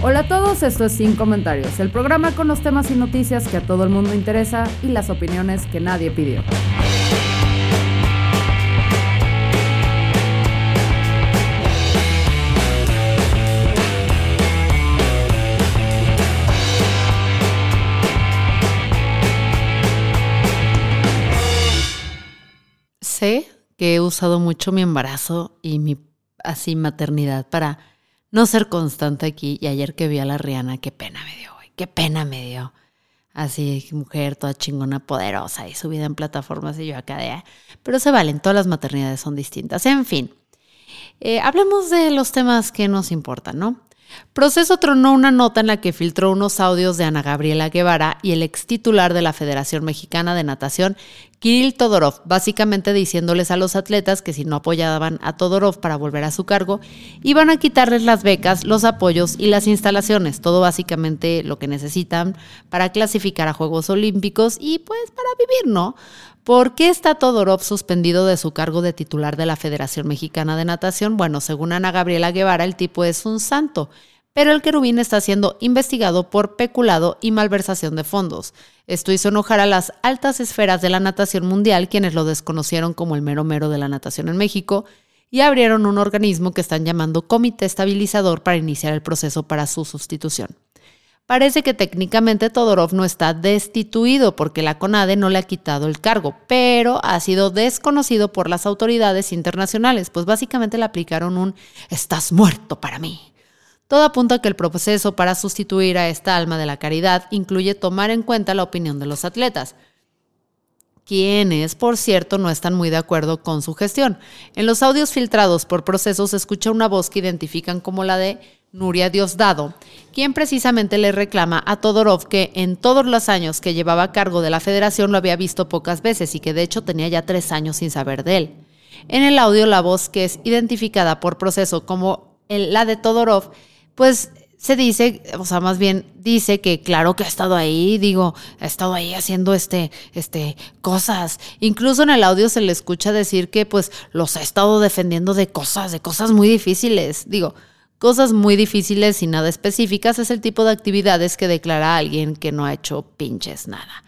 Hola a todos, esto es Sin Comentarios, el programa con los temas y noticias que a todo el mundo interesa y las opiniones que nadie pidió. Sé que he usado mucho mi embarazo y mi así maternidad para no ser constante aquí. Y ayer que vi a la Rihanna, qué pena me dio, güey. Qué pena me dio. Así, mujer toda chingona, poderosa y subida en plataformas y yo acá de... Pero se valen, todas las maternidades son distintas. En fin, eh, hablemos de los temas que nos importan, ¿no? Proceso tronó una nota en la que filtró unos audios de Ana Gabriela Guevara y el ex titular de la Federación Mexicana de Natación, Kirill Todorov, básicamente diciéndoles a los atletas que si no apoyaban a Todorov para volver a su cargo, iban a quitarles las becas, los apoyos y las instalaciones, todo básicamente lo que necesitan para clasificar a Juegos Olímpicos y pues para vivir, ¿no? ¿Por qué está Todorov suspendido de su cargo de titular de la Federación Mexicana de Natación? Bueno, según Ana Gabriela Guevara, el tipo es un santo, pero el querubín está siendo investigado por peculado y malversación de fondos. Esto hizo enojar a las altas esferas de la natación mundial, quienes lo desconocieron como el mero mero de la natación en México, y abrieron un organismo que están llamando Comité Estabilizador para iniciar el proceso para su sustitución. Parece que técnicamente Todorov no está destituido porque la CONADE no le ha quitado el cargo, pero ha sido desconocido por las autoridades internacionales, pues básicamente le aplicaron un estás muerto para mí. Todo apunta a que el proceso para sustituir a esta alma de la caridad incluye tomar en cuenta la opinión de los atletas, quienes, por cierto, no están muy de acuerdo con su gestión. En los audios filtrados por procesos se escucha una voz que identifican como la de Nuria Diosdado, quien precisamente le reclama a Todorov que en todos los años que llevaba a cargo de la federación lo había visto pocas veces y que de hecho tenía ya tres años sin saber de él. En el audio la voz que es identificada por proceso como la de Todorov, pues se dice, o sea, más bien dice que claro que ha estado ahí, digo, ha estado ahí haciendo este, este, cosas. Incluso en el audio se le escucha decir que pues los ha estado defendiendo de cosas, de cosas muy difíciles. Digo, Cosas muy difíciles y nada específicas es el tipo de actividades que declara alguien que no ha hecho pinches nada.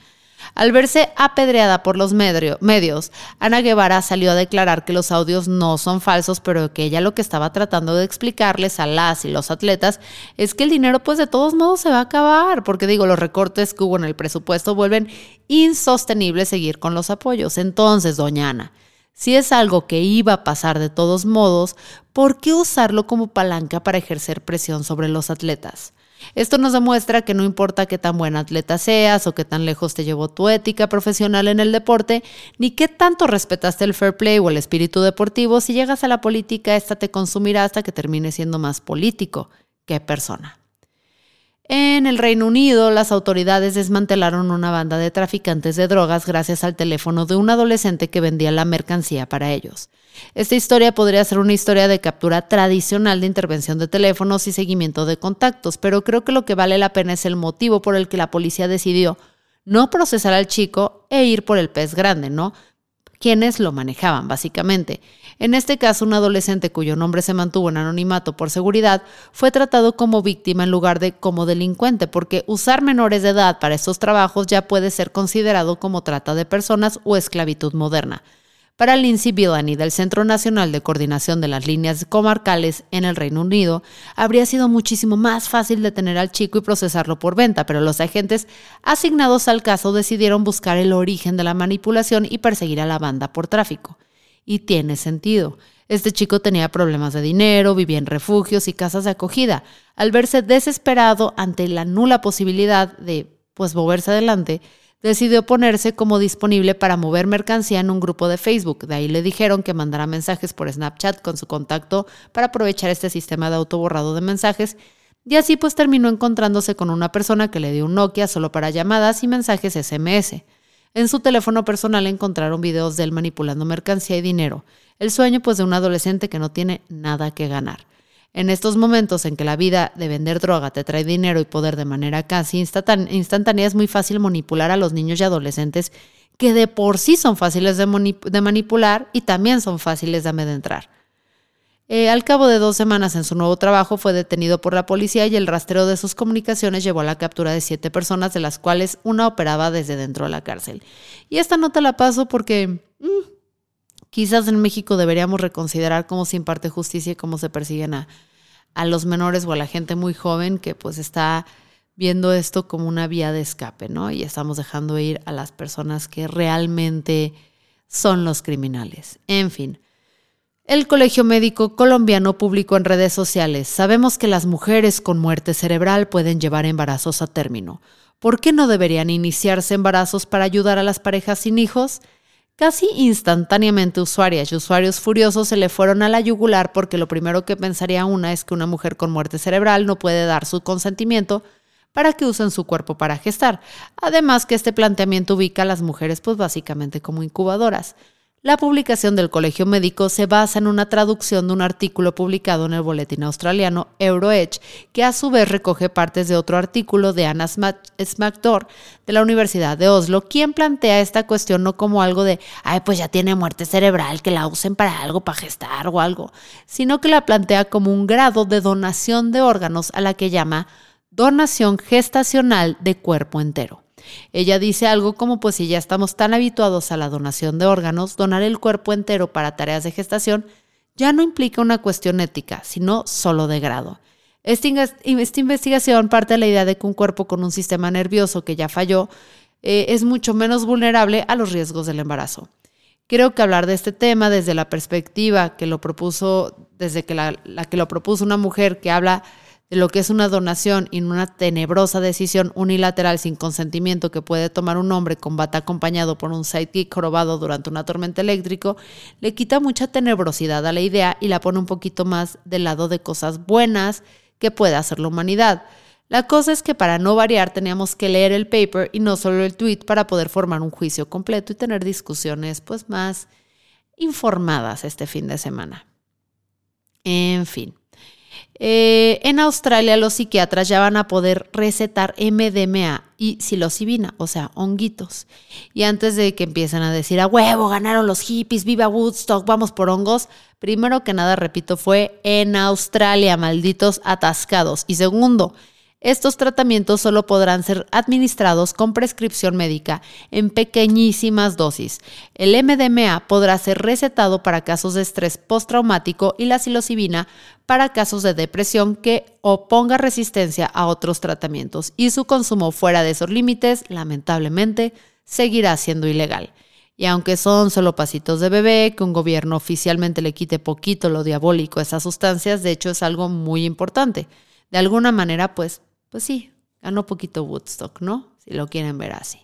Al verse apedreada por los medios, Ana Guevara salió a declarar que los audios no son falsos, pero que ella lo que estaba tratando de explicarles a las y los atletas es que el dinero pues de todos modos se va a acabar, porque digo, los recortes que hubo en el presupuesto vuelven insostenible seguir con los apoyos. Entonces, doña Ana, si es algo que iba a pasar de todos modos, ¿por qué usarlo como palanca para ejercer presión sobre los atletas? Esto nos demuestra que no importa qué tan buen atleta seas o qué tan lejos te llevó tu ética profesional en el deporte, ni qué tanto respetaste el fair play o el espíritu deportivo, si llegas a la política, esta te consumirá hasta que termine siendo más político que persona. En el Reino Unido, las autoridades desmantelaron una banda de traficantes de drogas gracias al teléfono de un adolescente que vendía la mercancía para ellos. Esta historia podría ser una historia de captura tradicional de intervención de teléfonos y seguimiento de contactos, pero creo que lo que vale la pena es el motivo por el que la policía decidió no procesar al chico e ir por el pez grande, ¿no? Quienes lo manejaban, básicamente. En este caso, un adolescente cuyo nombre se mantuvo en anonimato por seguridad fue tratado como víctima en lugar de como delincuente, porque usar menores de edad para estos trabajos ya puede ser considerado como trata de personas o esclavitud moderna. Para Lindsay Villani del Centro Nacional de Coordinación de las Líneas Comarcales en el Reino Unido, habría sido muchísimo más fácil detener al chico y procesarlo por venta, pero los agentes asignados al caso decidieron buscar el origen de la manipulación y perseguir a la banda por tráfico y tiene sentido. Este chico tenía problemas de dinero, vivía en refugios y casas de acogida. Al verse desesperado ante la nula posibilidad de pues moverse adelante, decidió ponerse como disponible para mover mercancía en un grupo de Facebook. De ahí le dijeron que mandara mensajes por Snapchat con su contacto para aprovechar este sistema de autoborrado de mensajes. Y así pues terminó encontrándose con una persona que le dio un Nokia solo para llamadas y mensajes SMS. En su teléfono personal encontraron videos de él manipulando mercancía y dinero. El sueño pues de un adolescente que no tiene nada que ganar. En estos momentos en que la vida de vender droga te trae dinero y poder de manera casi instantánea, es muy fácil manipular a los niños y adolescentes que de por sí son fáciles de, manipular y también son fáciles de amedrentar. Eh, al cabo de dos semanas en su nuevo trabajo fue detenido por la policía y el rastreo de sus comunicaciones llevó a la captura de siete personas, de las cuales una operaba desde dentro de la cárcel. Y esta nota la paso porque mm, quizás en México deberíamos reconsiderar cómo se imparte justicia y cómo se persiguen a, los menores o a la gente muy joven que pues está viendo esto como una vía de escape, ¿no? Y estamos dejando ir a las personas que realmente son los criminales. En fin. El Colegio Médico Colombiano publicó en redes sociales, sabemos que las mujeres con muerte cerebral pueden llevar embarazos a término. ¿Por qué no deberían iniciarse embarazos para ayudar a las parejas sin hijos? Casi instantáneamente usuarias y usuarios furiosos se le fueron a la yugular porque lo primero que pensaría una es que una mujer con muerte cerebral no puede dar su consentimiento para que usen su cuerpo para gestar. Además que este planteamiento ubica a las mujeres pues básicamente como incubadoras. La publicación del Colegio Médico se basa en una traducción de un artículo publicado en el boletín australiano EuroEdge, que a su vez recoge partes de otro artículo de Anna Smackdor de la Universidad de Oslo, quien plantea esta cuestión no como algo de, ay, pues ya tiene muerte cerebral, que la usen para algo, para gestar o algo, sino que la plantea como un grado de donación de órganos a la que llama donación gestacional de cuerpo entero. Ella dice algo como, pues si ya estamos tan habituados a la donación de órganos, donar el cuerpo entero para tareas de gestación ya no implica una cuestión ética, sino solo de grado. Esta, investigación parte de la idea de que un cuerpo con un sistema nervioso que ya falló eh, es mucho menos vulnerable a los riesgos del embarazo. Creo que hablar de este tema desde la perspectiva que lo propuso, desde que la que lo propuso una mujer que habla de lo que es una donación y una tenebrosa decisión unilateral sin consentimiento que puede tomar un hombre con bata acompañado por un sidekick jorobado durante una tormenta eléctrico, le quita mucha tenebrosidad a la idea y la pone un poquito más del lado de cosas buenas que puede hacer la humanidad. La cosa es que para no variar teníamos que leer el paper y no solo el tweet para poder formar un juicio completo y tener discusiones pues más informadas este fin de semana. En fin. Eh, en Australia los psiquiatras ya van a poder recetar MDMA y psilocibina, o sea, honguitos. Y antes de que empiecen a decir, a huevo, ganaron los hippies, viva Woodstock, vamos por hongos, primero que nada, repito, fue en Australia, malditos atascados. Y segundo, estos tratamientos solo podrán ser administrados con prescripción médica en pequeñísimas dosis. El MDMA podrá ser recetado para casos de estrés postraumático y la psilocibina para casos de depresión que oponga resistencia a otros tratamientos y su consumo fuera de esos límites, lamentablemente, seguirá siendo ilegal. Y aunque son solo pasitos de bebé, que un gobierno oficialmente le quite poquito lo diabólico a esas sustancias, de hecho es algo muy importante. De alguna manera, pues pues sí, ganó poquito Woodstock, ¿no? Si lo quieren ver así.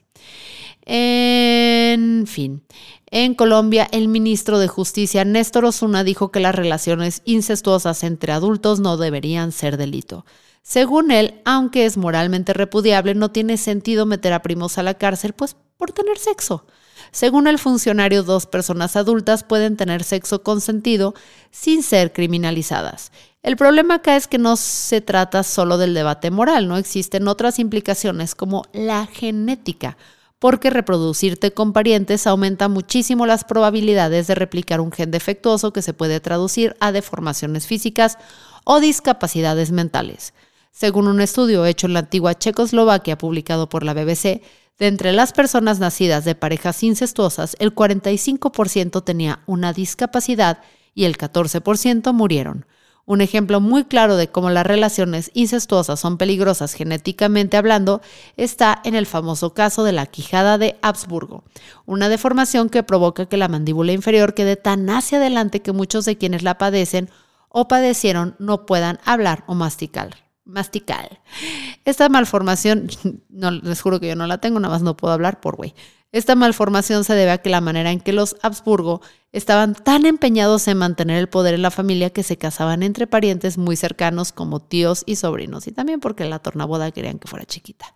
En fin, en Colombia, el ministro de Justicia, Néstor Osuna, dijo que las relaciones incestuosas entre adultos no deberían ser delito. Según él, aunque es moralmente repudiable, no tiene sentido meter a primos a la cárcel, pues por tener sexo. Según el funcionario, dos personas adultas pueden tener sexo consentido sin ser criminalizadas. El problema acá es que no se trata solo del debate moral, no existen otras implicaciones como la genética, porque reproducirte con parientes aumenta muchísimo las probabilidades de replicar un gen defectuoso que se puede traducir a deformaciones físicas o discapacidades mentales. Según un estudio hecho en la antigua Checoslovaquia publicado por la BBC, de entre las personas nacidas de parejas incestuosas, el 45% tenía una discapacidad y el 14% murieron. Un ejemplo muy claro de cómo las relaciones incestuosas son peligrosas genéticamente hablando está en el famoso caso de la quijada de Habsburgo, una deformación que provoca que la mandíbula inferior quede tan hacia adelante que muchos de quienes la padecen o padecieron no puedan hablar o masticar. Mastical. Esta malformación, no, les juro que yo no la tengo, nada más no puedo hablar por güey. Esta malformación se debe a que la manera en que los Habsburgo estaban tan empeñados en mantener el poder en la familia que se casaban entre parientes muy cercanos como tíos y sobrinos, y también porque la tornaboda querían que fuera chiquita.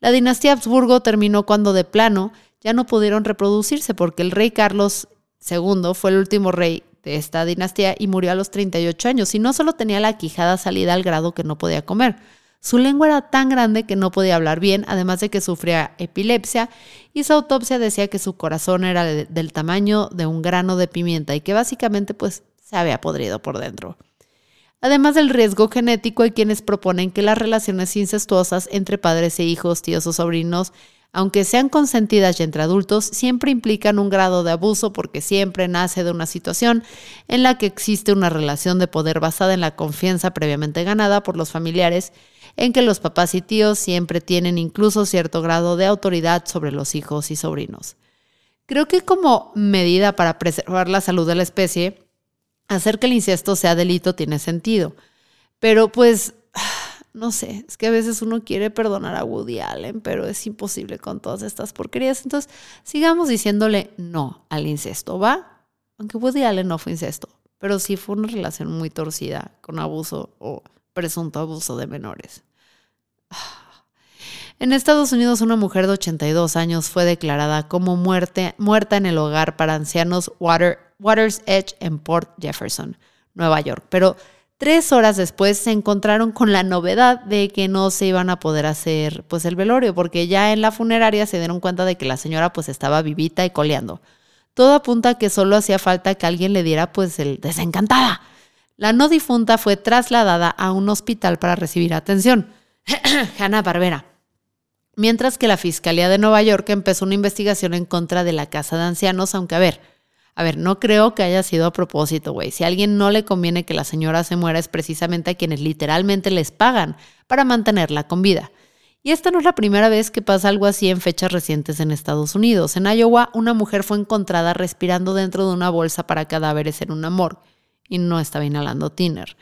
La dinastía Habsburgo terminó cuando de plano ya no pudieron reproducirse porque el rey Carlos II fue el último rey de esta dinastía y murió a los 38 años y no solo tenía la quijada salida al grado que no podía comer, su lengua era tan grande que no podía hablar bien, además de que sufría epilepsia, y su autopsia decía que su corazón era del tamaño de un grano de pimienta y que básicamente pues se había podrido por dentro. Además del riesgo genético, hay quienes proponen que las relaciones incestuosas entre padres e hijos, tíos o sobrinos, aunque sean consentidas y entre adultos, siempre implican un grado de abuso porque siempre nace de una situación en la que existe una relación de poder basada en la confianza previamente ganada por los familiares en que los papás y tíos siempre tienen incluso cierto grado de autoridad sobre los hijos y sobrinos. Creo que como medida para preservar la salud de la especie, hacer que el incesto sea delito tiene sentido. Pero pues, no sé, es que a veces uno quiere perdonar a Woody Allen, pero es imposible con todas estas porquerías. Entonces, sigamos diciéndole no al incesto, ¿va? Aunque Woody Allen no fue incesto, pero sí fue una relación muy torcida con abuso o presunto abuso de menores. En Estados Unidos, una mujer de 82 años fue declarada como muerte, muerta en el hogar para ancianos Waters Edge en Port Jefferson, Nueva York. Pero tres horas después se encontraron con la novedad de que no se iban a poder hacer pues, el velorio, porque ya en la funeraria se dieron cuenta de que la señora pues, estaba vivita y coleando. Todo apunta a que solo hacía falta que alguien le diera pues el desencantada. La no difunta fue trasladada a un hospital para recibir atención. Hanna Barbera. Mientras que la Fiscalía de Nueva York empezó una investigación en contra de la casa de ancianos, aunque a ver, a ver, no creo que haya sido a propósito, güey. Si a alguien no le conviene que la señora se muera es precisamente a quienes literalmente les pagan para mantenerla con vida. Y esta no es la primera vez que pasa algo así en fechas recientes en Estados Unidos. En Iowa, una mujer fue encontrada respirando dentro de una bolsa para cadáveres en un amor y no estaba inhalando tiner.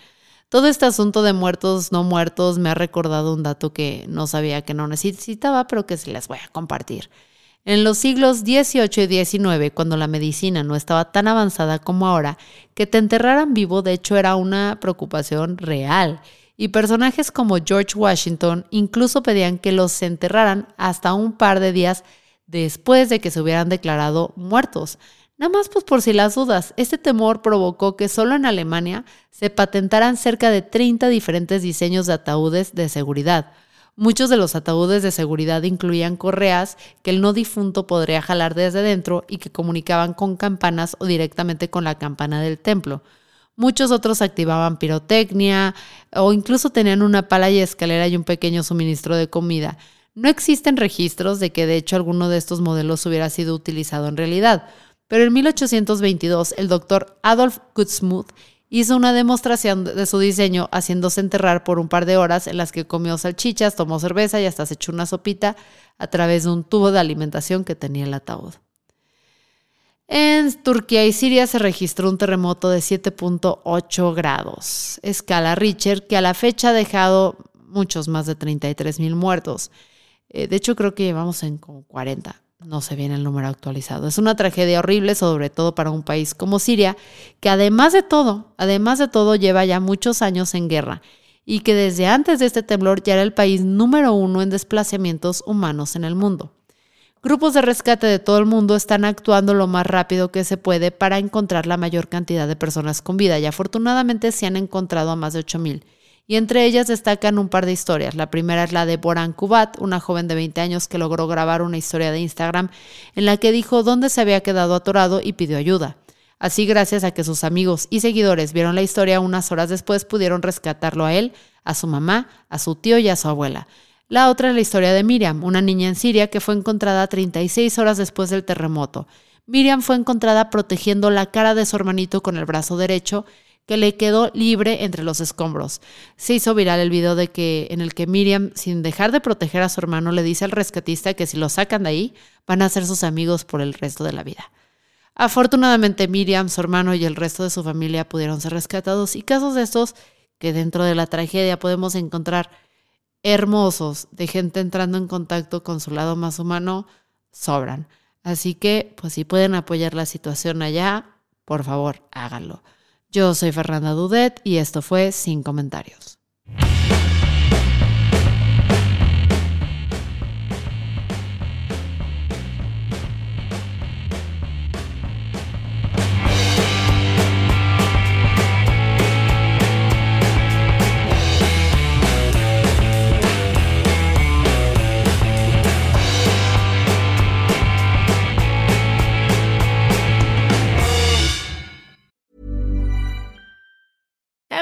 Todo este asunto de muertos, no muertos, me ha recordado un dato que no sabía que no necesitaba, pero que se les voy a compartir. En los siglos XVIII y XIX, cuando la medicina no estaba tan avanzada como ahora, que te enterraran vivo de hecho era una preocupación real. Y personajes como George Washington incluso pedían que los enterraran hasta un par de días después de que se hubieran declarado muertos. Nada más pues por si las dudas, este temor provocó que solo en Alemania se patentaran cerca de 30 diferentes diseños de ataúdes de seguridad. Muchos de los ataúdes de seguridad incluían correas que el no difunto podría jalar desde dentro y que comunicaban con campanas o directamente con la campana del templo. Muchos otros activaban pirotecnia o incluso tenían una pala y escalera y un pequeño suministro de comida. No existen registros de que de hecho alguno de estos modelos hubiera sido utilizado en realidad, pero en 1822 el doctor Adolf Gutsmuth hizo una demostración de su diseño haciéndose enterrar por un par de horas en las que comió salchichas, tomó cerveza y hasta se echó una sopita a través de un tubo de alimentación que tenía el ataúd. En Turquía y Siria se registró un terremoto de 7.8 grados, escala Richter, que a la fecha ha dejado muchos más de 33 mil muertos. Eh, de hecho, creo que llevamos en como 40 no se viene el número actualizado. Es una tragedia horrible, sobre todo para un país como Siria, que además de todo, además de todo, lleva ya muchos años en guerra y que desde antes de este temblor ya era el país número uno en desplazamientos humanos en el mundo. Grupos de rescate de todo el mundo están actuando lo más rápido que se puede para encontrar la mayor cantidad de personas con vida y afortunadamente se han encontrado a más de 8.000 y entre ellas destacan un par de historias. La primera es la de Boran Kubat, una joven de 20 años que logró grabar una historia de Instagram en la que dijo dónde se había quedado atorado y pidió ayuda. Así, gracias a que sus amigos y seguidores vieron la historia, unas horas después pudieron rescatarlo a él, a su mamá, a su tío y a su abuela. La otra es la historia de Miriam, una niña en Siria que fue encontrada 36 horas después del terremoto. Miriam fue encontrada protegiendo la cara de su hermanito con el brazo derecho que le quedó libre entre los escombros. Se hizo viral el video de que, en el que Miriam, sin dejar de proteger a su hermano, le dice al rescatista que si lo sacan de ahí, van a ser sus amigos por el resto de la vida. Afortunadamente, Miriam, su hermano y el resto de su familia pudieron ser rescatados y casos de estos que dentro de la tragedia podemos encontrar hermosos de gente entrando en contacto con su lado más humano, sobran. Así que, pues si pueden apoyar la situación allá, por favor, háganlo. Yo soy Fernanda Dudet y esto fue Sin Comentarios.